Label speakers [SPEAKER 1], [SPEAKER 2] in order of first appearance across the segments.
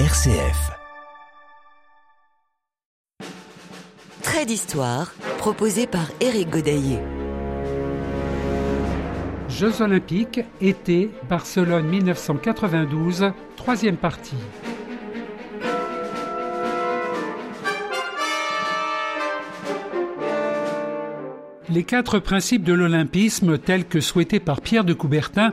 [SPEAKER 1] RCF.
[SPEAKER 2] Trait d'histoire, proposé par Éric Godaillé.
[SPEAKER 3] Jeux olympiques, été, Barcelone 1992, troisième partie. Les quatre principes de l'olympisme, tels que souhaités par Pierre de Coubertin,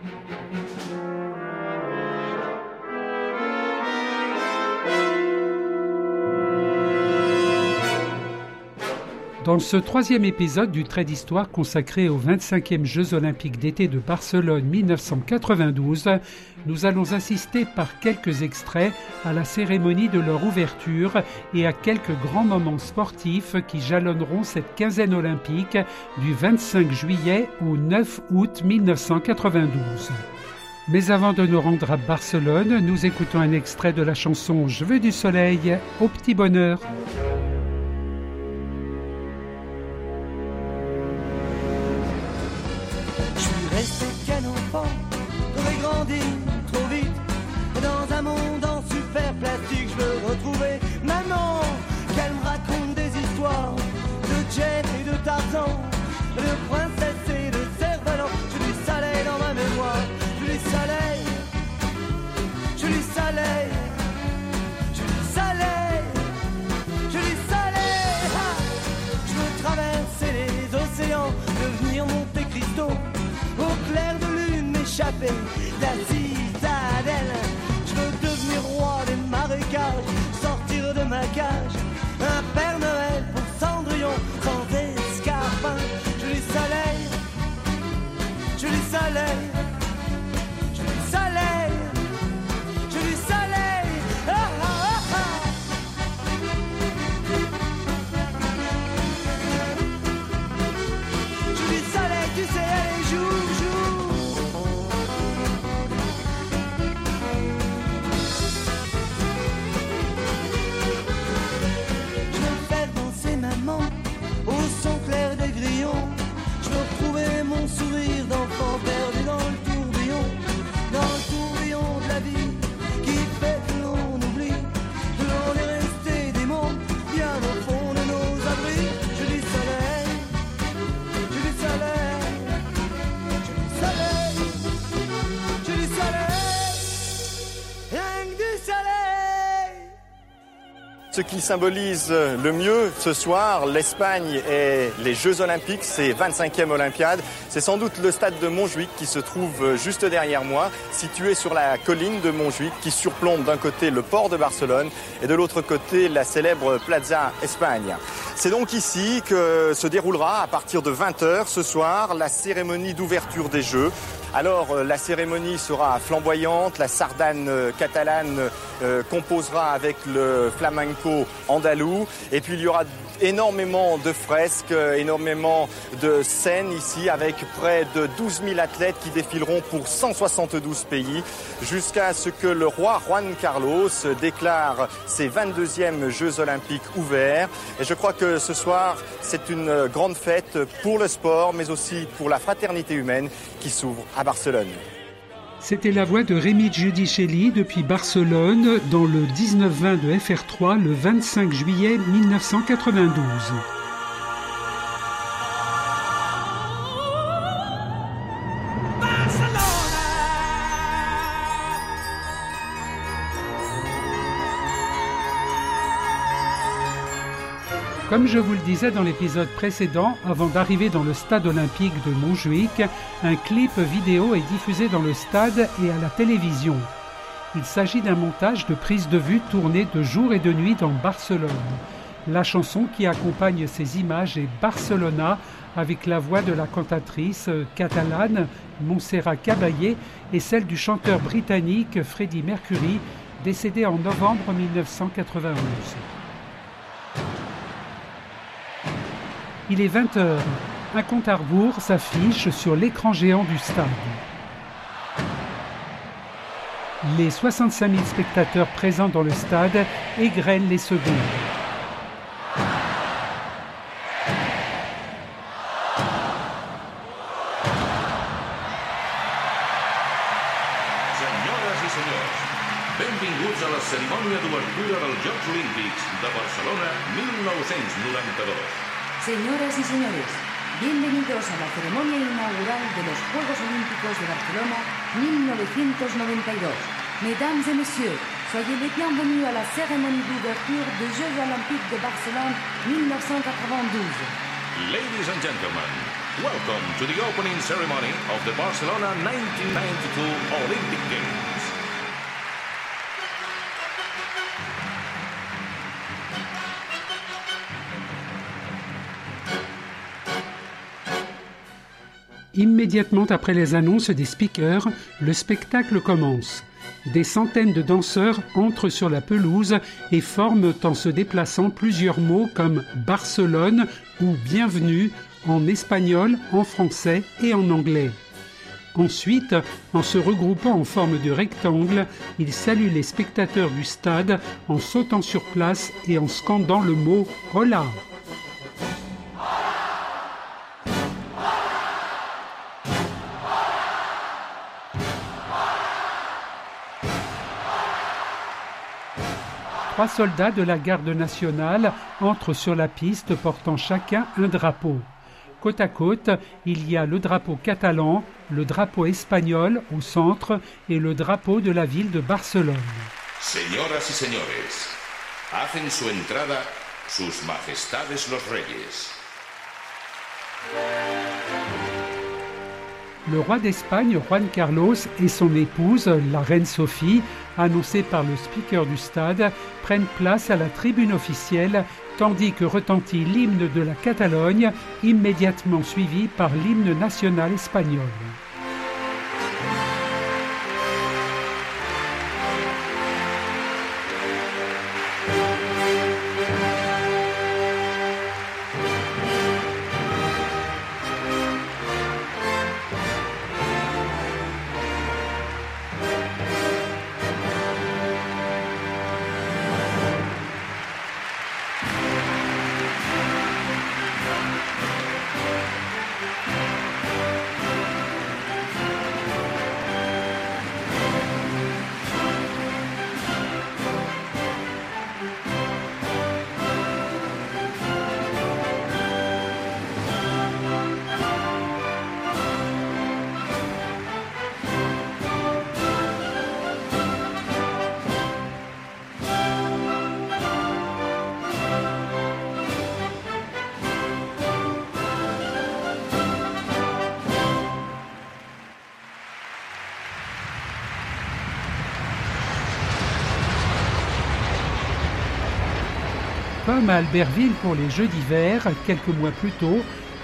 [SPEAKER 3] Dans ce troisième épisode du trait d'histoire consacré aux 25e Jeux olympiques d'été de Barcelone 1992, nous allons assister par quelques extraits à la cérémonie de leur ouverture et à quelques grands moments sportifs qui jalonneront cette quinzaine olympique du 25 juillet au 9 août 1992. Mais avant de nous rendre à Barcelone, nous écoutons un extrait de la chanson Je veux du soleil au petit bonheur.
[SPEAKER 4] Qui symbolise le mieux ce soir, l'Espagne et les Jeux Olympiques, c'est 25e Olympiade. C'est sans doute le stade de Montjuic qui se trouve juste derrière moi, situé sur la colline de Montjuic qui surplombe d'un côté le port de Barcelone et de l'autre côté la célèbre Plaza Espagne. C'est donc ici que se déroulera à partir de 20h ce soir la cérémonie d'ouverture des Jeux. Alors euh, la cérémonie sera flamboyante, la sardane euh, catalane euh, composera avec le flamenco andalou. Et puis il y aura énormément de fresques, énormément de scènes ici avec près de 12 000 athlètes qui défileront pour 172 pays jusqu'à ce que le roi Juan Carlos déclare ses 22e Jeux olympiques ouverts. Et je crois que ce soir, c'est une grande fête pour le sport, mais aussi pour la fraternité humaine qui s'ouvre à Barcelone.
[SPEAKER 3] C'était la voix de Rémi Giudicelli depuis Barcelone dans le 19-20 de FR3 le 25 juillet 1992. Comme je vous le disais dans l'épisode précédent, avant d'arriver dans le stade olympique de Montjuic, un clip vidéo est diffusé dans le stade et à la télévision. Il s'agit d'un montage de prise de vue tourné de jour et de nuit dans Barcelone. La chanson qui accompagne ces images est Barcelona avec la voix de la cantatrice catalane Montserrat Caballé et celle du chanteur britannique Freddie Mercury décédé en novembre 1991. Il est 20h. Un compte à rebours s'affiche sur l'écran géant du stade. Les 65 000 spectateurs présents dans le stade égrènent les secondes.
[SPEAKER 1] La de Barcelona 1992.
[SPEAKER 5] Señoras y señores, bienvenidos a la ceremonia inaugural de los Juegos Olímpicos de Barcelona 1992. Mesdames et messieurs, soyez les bienvenus à la cérémonie d'ouverture des Jeux Olympiques de Barcelone 1992.
[SPEAKER 1] Ladies and gentlemen, welcome to the opening ceremony of the Barcelona 1992 Olympic Games.
[SPEAKER 3] Immédiatement après les annonces des speakers, le spectacle commence. Des centaines de danseurs entrent sur la pelouse et forment en se déplaçant plusieurs mots comme Barcelone ou Bienvenue en espagnol, en français et en anglais. Ensuite, en se regroupant en forme de rectangle, ils saluent les spectateurs du stade en sautant sur place et en scandant le mot Hola. Trois soldats de la garde nationale entrent sur la piste portant chacun un drapeau. Côte à côte, il y a le drapeau catalan, le drapeau espagnol au centre et le drapeau de la ville de Barcelone.
[SPEAKER 1] Señoras y señores, hacen su entrada sus majestades los reyes.
[SPEAKER 3] Le roi d'Espagne, Juan Carlos, et son épouse, la reine Sophie, annoncée par le speaker du stade, prennent place à la tribune officielle, tandis que retentit l'hymne de la Catalogne, immédiatement suivi par l'hymne national espagnol. À Albertville pour les Jeux d'hiver, quelques mois plus tôt,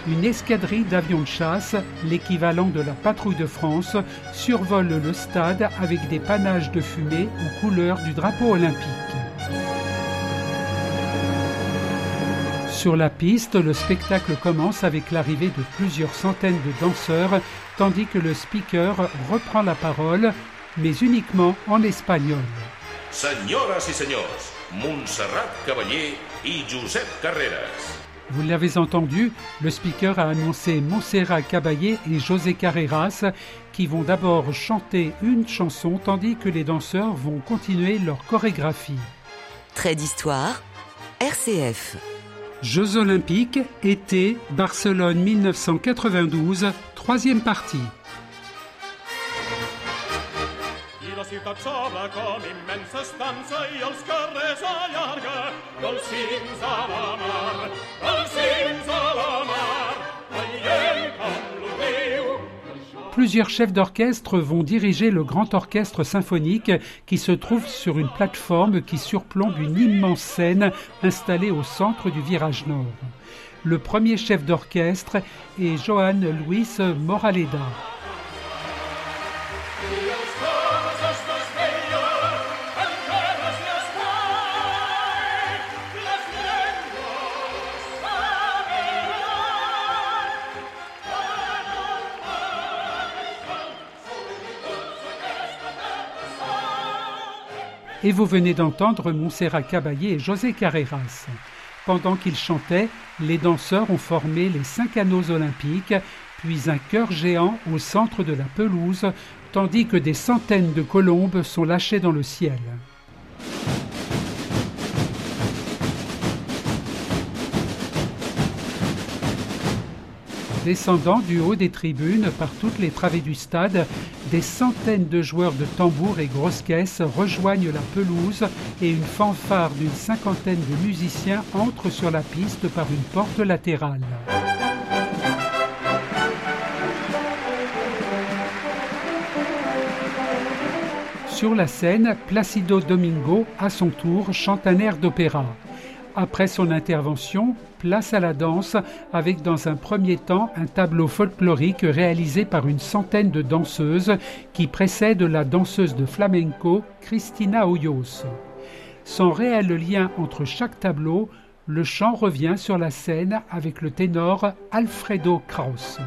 [SPEAKER 3] une escadrille d'avions de chasse, l'équivalent de la patrouille de France, survole le stade avec des panaches de fumée aux couleurs du drapeau olympique. Sur la piste, le spectacle commence avec l'arrivée de plusieurs centaines de danseurs, tandis que le speaker reprend la parole, mais uniquement en espagnol.
[SPEAKER 1] Y Josep Carreras.
[SPEAKER 3] Vous l'avez entendu, le speaker a annoncé Montserrat Caballé et José Carreras qui vont d'abord chanter une chanson tandis que les danseurs vont continuer leur chorégraphie.
[SPEAKER 2] Trait d'histoire, RCF.
[SPEAKER 3] Jeux olympiques, été, Barcelone 1992, troisième partie. Plusieurs chefs d'orchestre vont diriger le grand orchestre symphonique qui se trouve sur une plateforme qui surplombe une immense scène installée au centre du virage nord. Le premier chef d'orchestre est Johan Luis Moraleda. Et vous venez d'entendre Montserrat Caballé et José Carreras. Pendant qu'ils chantaient, les danseurs ont formé les cinq anneaux olympiques, puis un cœur géant au centre de la pelouse, tandis que des centaines de colombes sont lâchées dans le ciel. Descendant du haut des tribunes par toutes les travées du stade, des centaines de joueurs de tambours et grosses caisses rejoignent la pelouse et une fanfare d'une cinquantaine de musiciens entre sur la piste par une porte latérale. Sur la scène, Placido Domingo, à son tour, chante un air d'opéra. Après son intervention, place à la danse avec dans un premier temps un tableau folklorique réalisé par une centaine de danseuses qui précède la danseuse de flamenco Cristina Hoyos. Sans réel lien entre chaque tableau, le chant revient sur la scène avec le ténor Alfredo Kraus.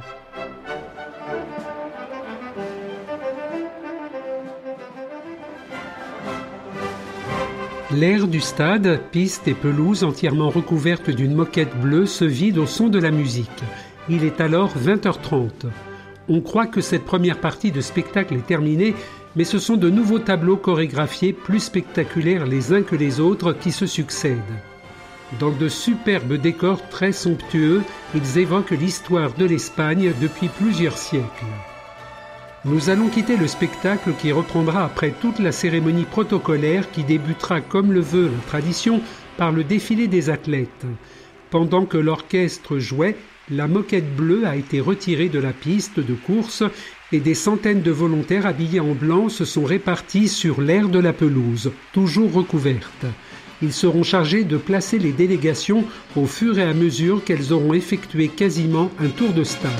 [SPEAKER 3] L'air du stade, piste et pelouse entièrement recouvertes d'une moquette bleue, se vide au son de la musique. Il est alors 20h30. On croit que cette première partie de spectacle est terminée, mais ce sont de nouveaux tableaux chorégraphiés plus spectaculaires les uns que les autres qui se succèdent. Dans de superbes décors très somptueux, ils évoquent l'histoire de l'Espagne depuis plusieurs siècles. Nous allons quitter le spectacle qui reprendra après toute la cérémonie protocolaire qui débutera comme le veut la tradition par le défilé des athlètes. Pendant que l'orchestre jouait, la moquette bleue a été retirée de la piste de course et des centaines de volontaires habillés en blanc se sont répartis sur l'aire de la pelouse, toujours recouverte. Ils seront chargés de placer les délégations au fur et à mesure qu'elles auront effectué quasiment un tour de stade.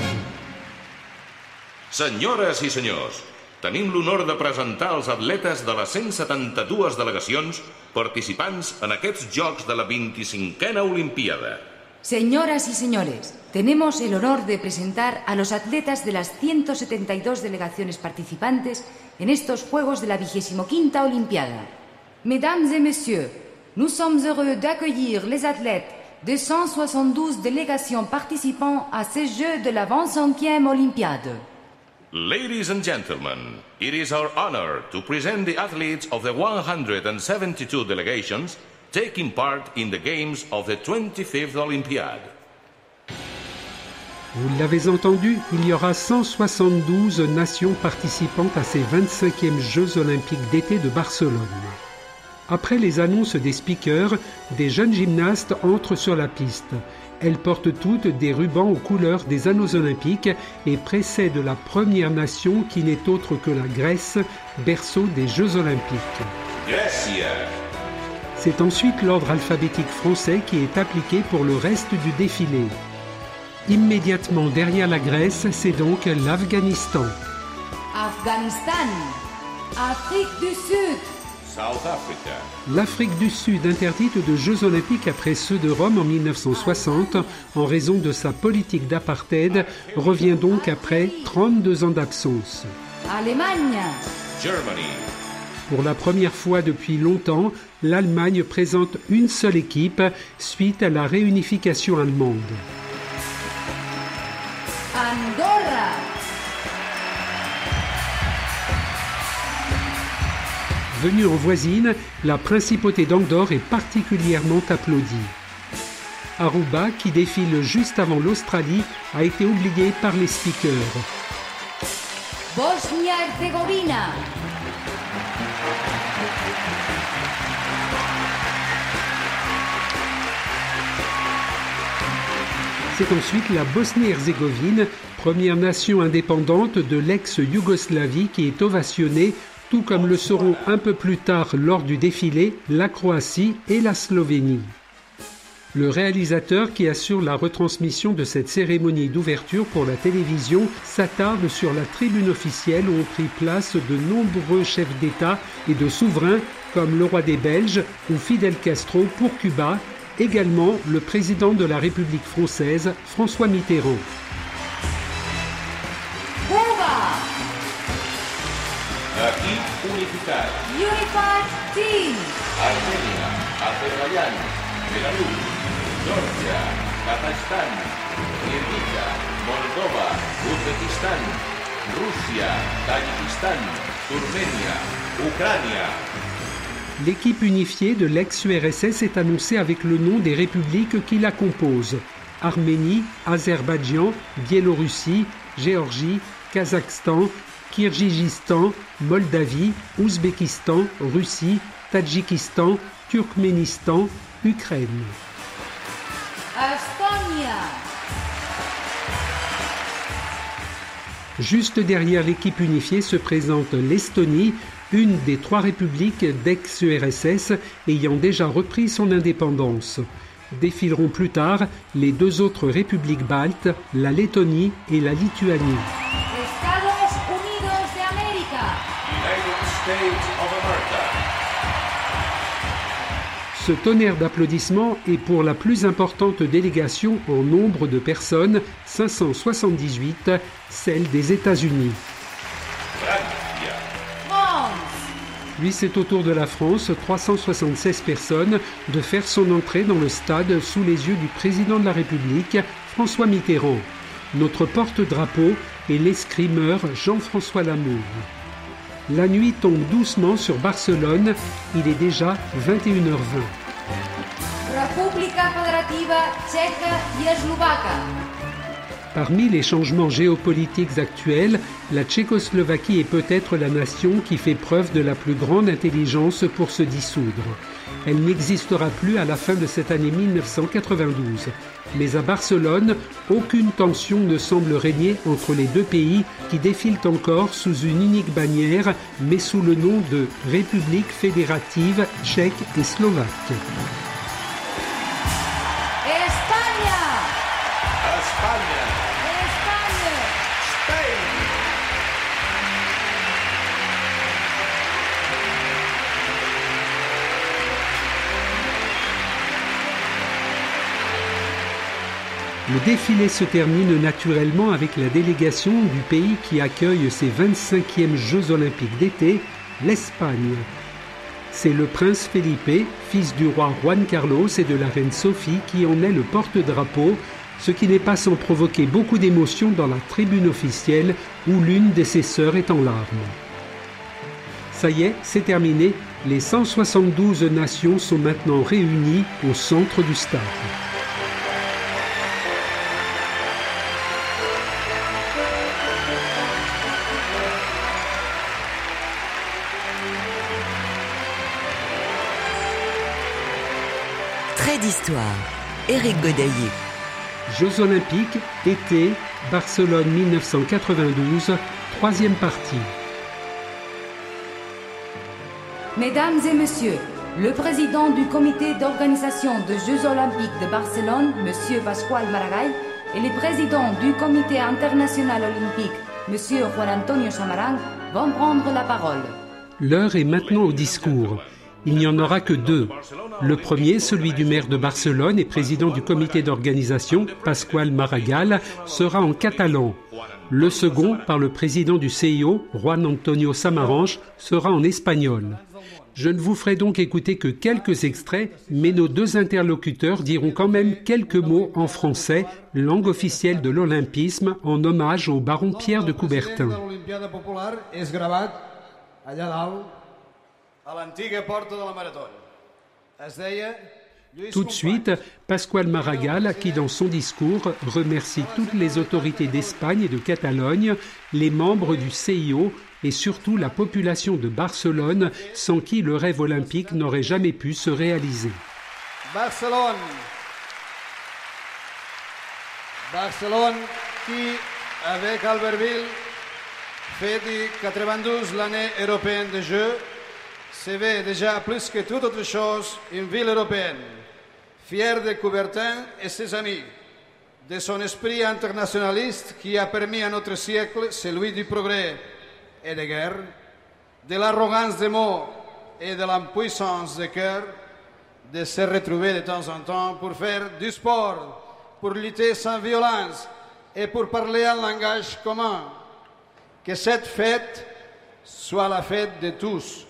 [SPEAKER 1] Senyores i senyors, tenim l'honor de presentar els atletes de les 172 delegacions participants en aquests Jocs de la 25a Olimpiada.
[SPEAKER 5] Señoras y señores, tenemos el honor de presentar a los atletas de las 172 delegaciones participantes en estos Juegos de la 25 Olimpiada. Mesdames et messieurs, nous sommes heureux d'accueillir les athlètes des 172 délégations participant à ces Jeux de la 25e Olympiade.
[SPEAKER 1] Ladies and gentlemen, it is our honor to present the athletes of the 172 delegations taking part in the Games of the 25th Olympiad.
[SPEAKER 3] Vous l'avez entendu, il y aura 172 nations participantes à ces 25e Jeux olympiques d'été de Barcelone. Après les annonces des speakers, des jeunes gymnastes entrent sur la piste. Elles portent toutes des rubans aux couleurs des anneaux olympiques et précèdent la première nation qui n'est autre que la Grèce, berceau des Jeux olympiques. C'est ensuite l'ordre alphabétique français qui est appliqué pour le reste du défilé. Immédiatement derrière la Grèce, c'est donc l'Afghanistan.
[SPEAKER 5] Afghanistan, Afrique du Sud.
[SPEAKER 3] L'Afrique du Sud interdite de Jeux olympiques après ceux de Rome en 1960 en raison de sa politique d'apartheid revient donc après 32 ans d'absence.
[SPEAKER 5] Allemagne,
[SPEAKER 1] Germany.
[SPEAKER 3] Pour la première fois depuis longtemps, l'Allemagne présente une seule équipe suite à la réunification allemande.
[SPEAKER 5] Andorra,
[SPEAKER 3] Venue en voisine, la principauté d'Andorre est particulièrement applaudie. Aruba, qui défile juste avant l'Australie, a été oubliée par les speakers.
[SPEAKER 5] Bosnia-Herzegovina,
[SPEAKER 3] C'est ensuite la Bosnie-Herzégovine, première nation indépendante de l'ex-Yougoslavie qui est ovationnée, tout comme le seront un peu plus tard lors du défilé la Croatie et la Slovénie. Le réalisateur qui assure la retransmission de cette cérémonie d'ouverture pour la télévision s'attarde sur la tribune officielle où ont pris place de nombreux chefs d'État et de souverains comme le roi des Belges ou Fidel Castro pour Cuba, également le président de la République française François Mitterrand.
[SPEAKER 1] Unificar.
[SPEAKER 5] Unified Team.
[SPEAKER 1] Armenia, Azerbaiyán, Belarus, Georgia, Kazajstán, Kirguía, Moldova, Uzbekistán, Rusia, Tadjikistán, Turmenia, Ucrania.
[SPEAKER 3] L'équipe unifiée de l'ex-URSS est annoncée avec le nom des républiques qui la composent. Arménie, Azerbaïdjan, Biélorussie, Géorgie, Kazakhstan, Kirghizistan, Moldavie, Ouzbékistan, Russie, Tadjikistan, Turkménistan, Ukraine.
[SPEAKER 5] Estonia.
[SPEAKER 3] Juste derrière l'équipe unifiée se présente l'Estonie, une des trois républiques d'ex-URSS ayant déjà repris son indépendance. Défileront plus tard les deux autres républiques baltes, la Lettonie et la Lituanie. Ce tonnerre d'applaudissements est pour la plus importante délégation en nombre de personnes, 578, celle des États-Unis. Puis c'est au tour de la France, 376 personnes, de faire son entrée dans le stade sous les yeux du président de la République, François Mitterrand. Notre porte-drapeau est l'escrimeur Jean-François Lamour. La nuit tombe doucement sur Barcelone, il est déjà 21h20.
[SPEAKER 5] República Federativa Tcheca y Eslovaca.
[SPEAKER 3] Parmi les changements géopolitiques actuels, la Tchécoslovaquie est peut-être la nation qui fait preuve de la plus grande intelligence pour se dissoudre. Elle n'existera plus à la fin de cette année 1992. Mais à Barcelone, aucune tension ne semble régner entre les deux pays qui défilent encore sous une unique bannière, mais sous le nom de République fédérative tchèque et slovaque. Le défilé se termine naturellement avec la délégation du pays qui accueille ses 25e Jeux olympiques d'été, l'Espagne. C'est le prince Felipe, fils du roi Juan Carlos et de la reine Sophie, qui en est le porte-drapeau, ce qui n'est pas sans provoquer beaucoup d'émotion dans la tribune officielle où l'une de ses sœurs est en larmes. Ça y est, c'est terminé. Les 172 nations sont maintenant réunies au centre du stade.
[SPEAKER 2] D'histoire. Éric Godaillé.
[SPEAKER 3] Jeux olympiques, été, Barcelone 1992, troisième partie.
[SPEAKER 5] Mesdames et messieurs, le président du comité d'organisation des Jeux olympiques de Barcelone, M. Pascual Maragall, et le président du comité international olympique, M. Juan Antonio Samaranch, vont prendre la parole.
[SPEAKER 3] L'heure est maintenant au discours. Il n'y en aura que deux. Le premier, celui du maire de Barcelone et président du comité d'organisation, Pascual Maragall, sera en catalan. Le second, par le président du CIO, Juan Antonio Samaranch, sera en espagnol. Je ne vous ferai donc écouter que quelques extraits, mais nos deux interlocuteurs diront quand même quelques mots en français, langue officielle de l'olympisme, en hommage au baron Pierre de Coubertin.
[SPEAKER 6] L'antiga de la. Es deia
[SPEAKER 3] Tout de suite, Pascual Maragall, qui dans son discours remercie toutes les autorités d'Espagne et de Catalogne, les membres du CIO et surtout la population de Barcelone, sans qui le rêve olympique n'aurait jamais pu se réaliser.
[SPEAKER 6] Barcelone. Barcelone qui, avec Albertville, fait du 92 l'année européenne des Jeux, se veut déjà plus que toute autre chose une ville européenne, fière de Coubertin et ses amis, de son esprit internationaliste qui a permis à notre siècle celui du progrès et de guerre, de l'arrogance des mots et de l'impuissance de cœur, de se retrouver de temps en temps pour faire du sport, pour lutter sans violence et pour parler un langage commun. Que cette fête soit la fête de tous,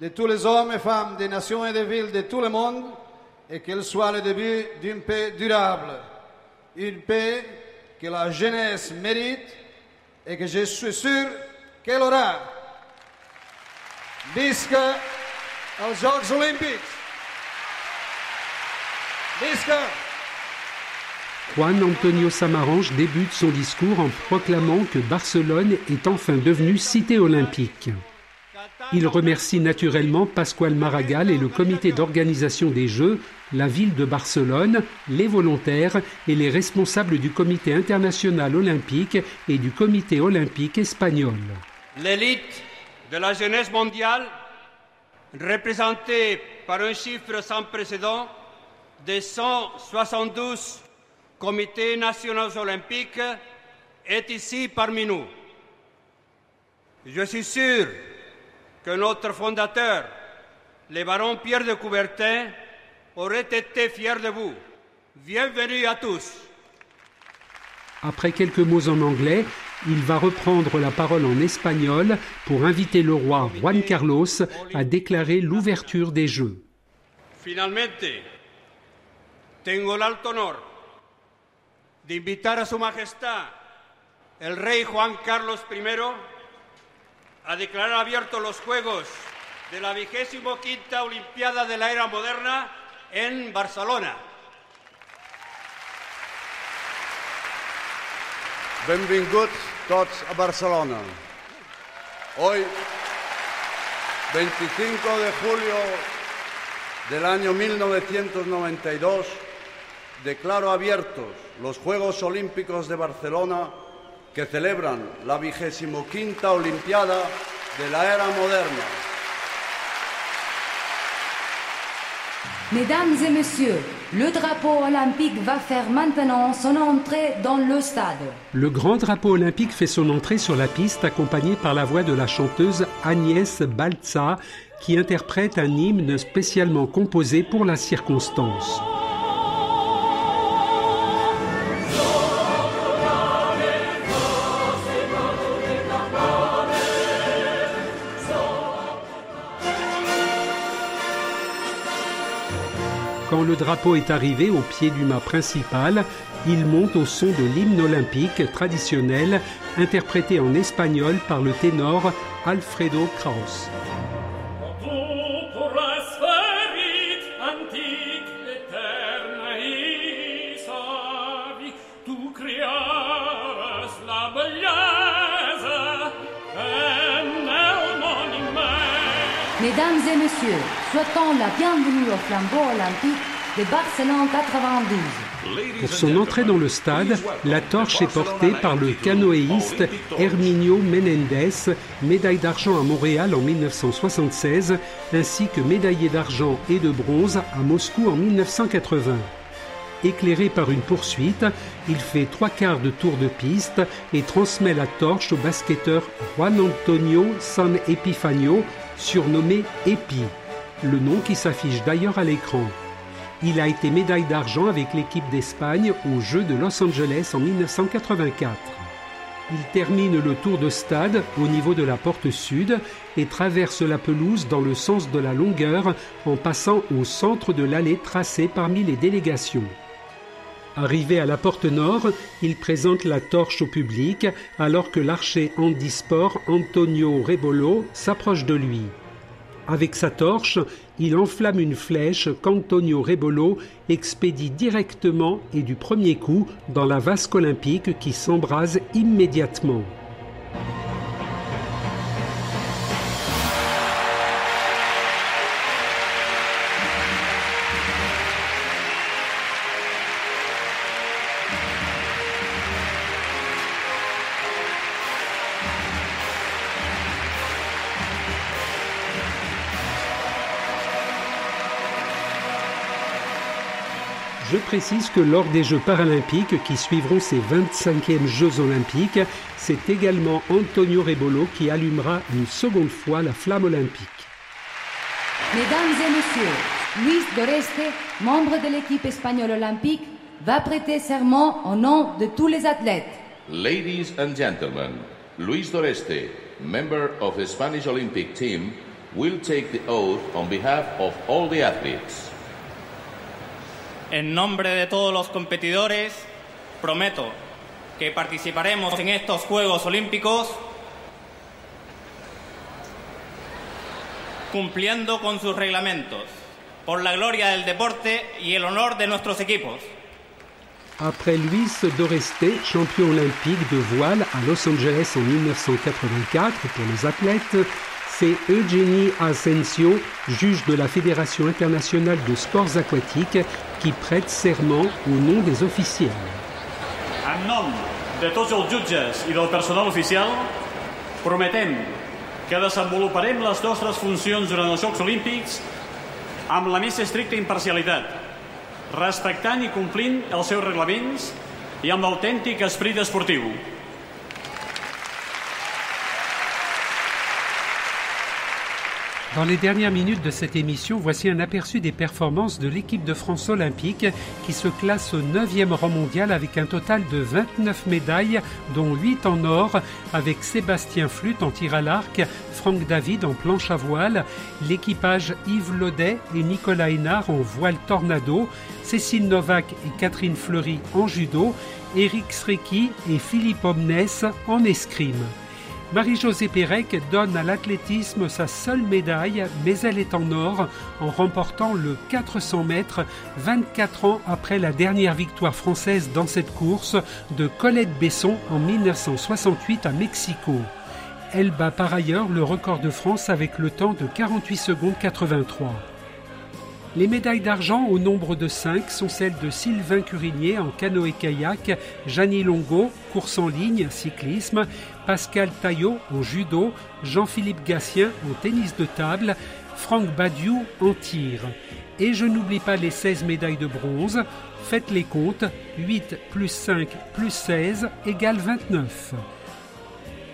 [SPEAKER 6] de tous les hommes et femmes des nations et des villes de tout le monde, et qu'elle soit le début d'une paix durable, une paix que la jeunesse mérite et que je suis sûr qu'elle aura. Visca els Jocs Olímpics! Visca!
[SPEAKER 3] Juan Antonio Samaranch débute son discours en proclamant que Barcelone est enfin devenue cité olympique. Il remercie naturellement Pascual Maragall et le comité d'organisation des Jeux, la ville de Barcelone, les volontaires et les responsables du comité international olympique et du comité olympique espagnol.
[SPEAKER 7] L'élite de la jeunesse mondiale, représentée par un chiffre sans précédent de 172 comités nationaux olympiques, est ici parmi nous. Je suis sûr que notre fondateur, le baron Pierre de Coubertin, aurait été fier de vous. Bienvenue à tous.
[SPEAKER 3] Après quelques mots en anglais, il va reprendre la parole en espagnol pour inviter le roi Juan Carlos à déclarer l'ouverture des Jeux.
[SPEAKER 7] Finalmente, tengo el alto honor de invitar a Su Majestad el Rey Juan Carlos I a declarar abiertos los Juegos de la vigésimo quinta Olimpiada de la Era Moderna en Barcelona.
[SPEAKER 6] Benvinguts tots a Barcelona. Hoy, 25 de julio del año 1992, declaro abiertos los Juegos Olímpicos de Barcelona que celebran la vigésimo quinta Olimpiada de la era moderna.
[SPEAKER 5] Mesdames et messieurs, le drapeau olympique va faire maintenant son entrée dans le stade.
[SPEAKER 3] Le grand drapeau olympique fait son entrée sur la piste accompagné par la voix de la chanteuse Agnès Balza qui interprète un hymne spécialement composé pour la circonstance. Le drapeau est arrivé au pied du mât principal, il monte au son de l'hymne olympique traditionnel interprété en espagnol par le ténor Alfredo Kraus.
[SPEAKER 5] Mesdames et messieurs, souhaitons la bienvenue au flambeau olympique de Barcelone 92.
[SPEAKER 3] Pour son entrée dans le stade, la torche est portée par le canoëiste Herminio Menendez, médaille d'argent à Montréal en 1976, ainsi que médaillé d'argent et de bronze à Moscou en 1980. Éclairé par une poursuite, il fait trois quarts de tour de piste et transmet la torche au basketteur Juan Antonio San Epifanio, surnommé Epi, le nom qui s'affiche d'ailleurs à l'écran. Il a été médaille d'argent avec l'équipe d'Espagne aux Jeux de Los Angeles en 1984. Il termine le tour de stade au niveau de la porte sud et traverse la pelouse dans le sens de la longueur en passant au centre de l'allée tracée parmi les délégations. Arrivé à la porte nord, il présente la torche au public alors que l'archer handisport Antonio Rebolo s'approche de lui. Avec sa torche, il enflamme une flèche qu'Antonio Rebolo expédie directement et du premier coup dans la vasque olympique qui s'embrase immédiatement. Précise que lors des Jeux paralympiques qui suivront ces 25e Jeux olympiques, c'est également Antonio Rebolo qui allumera une seconde fois la flamme olympique.
[SPEAKER 5] Mesdames et messieurs, Luis Doreste, membre de l'équipe espagnole olympique, va prêter serment au nom de tous les athlètes.
[SPEAKER 1] Ladies and gentlemen, Luis Doreste, member of the Spanish Olympic team, will take the oath on behalf of all the athletes.
[SPEAKER 8] En nombre de todos los competidores, prometo que participaremos en estos Juegos Olímpicos cumpliendo con sus reglamentos, por la gloria del deporte y el honor de nuestros equipos.
[SPEAKER 3] Après Luis Doreste, champion olympique de voile à Los Angeles en 1984 pour les athlètes, c'est Eugenie Asensio, juge de la Fédération internationale de sports aquatiques, qui prête serment au nom des officiels.
[SPEAKER 9] En nom de tots els jutges i del personal oficial, prometem que desenvoluparem les nostres funcions durant els Jocs Olímpics amb la més estricta imparcialitat, respectant i complint els seus reglaments i amb l'autèntic esprit esportiu.
[SPEAKER 3] Dans les dernières minutes de cette émission, voici un aperçu des performances de l'équipe de France olympique qui se classe au 9e rang mondial avec un total de 29 médailles, dont 8 en or, avec Sébastien Flûte en tir à l'arc, Franck David en planche à voile, l'équipage Yves Laudet et Nicolas Hénard en voile tornado, Cécile Novak et Catherine Fleury en judo, Eric Sreki et Philippe Omnes en escrime. Marie-Josée Pérec donne à l'athlétisme sa seule médaille, mais elle est en or en remportant le 400 mètres 24 ans après la dernière victoire française dans cette course de Colette Besson en 1968 à Mexico. Elle bat par ailleurs le record de France avec le temps de 48 secondes 83. Les médailles d'argent au nombre de 5 sont celles de Sylvain Curigné en canoë-kayak, Jeannie Longo, course en ligne, cyclisme, Pascal Taillot en judo, Jean-Philippe Gatien en tennis de table, Franck Badiou en tir. Et je n'oublie pas les 16 médailles de bronze. Faites les comptes, 8 plus 5 plus 16 égale 29.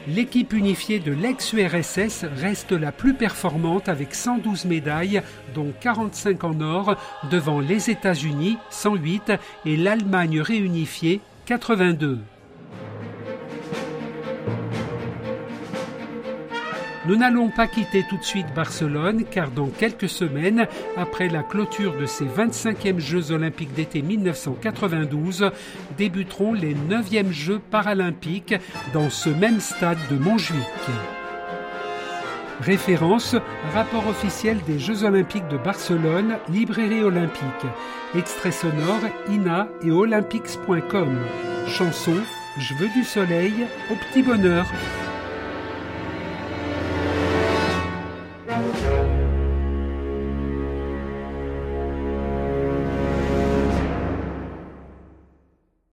[SPEAKER 3] L'équipe unifiée de l'ex-URSS reste la plus performante avec 112 médailles, dont 45 en or, devant les États-Unis 108 et l'Allemagne réunifiée 82. Nous n'allons pas quitter tout de suite Barcelone car dans quelques semaines, après la clôture de ces 25e Jeux olympiques d'été 1992, débuteront les 9e Jeux paralympiques dans ce même stade de Montjuic. Référence, rapport officiel des Jeux olympiques de Barcelone, librairie olympique. Extrait sonore, ina et olympics.com. Chanson, Je veux du soleil, au petit bonheur.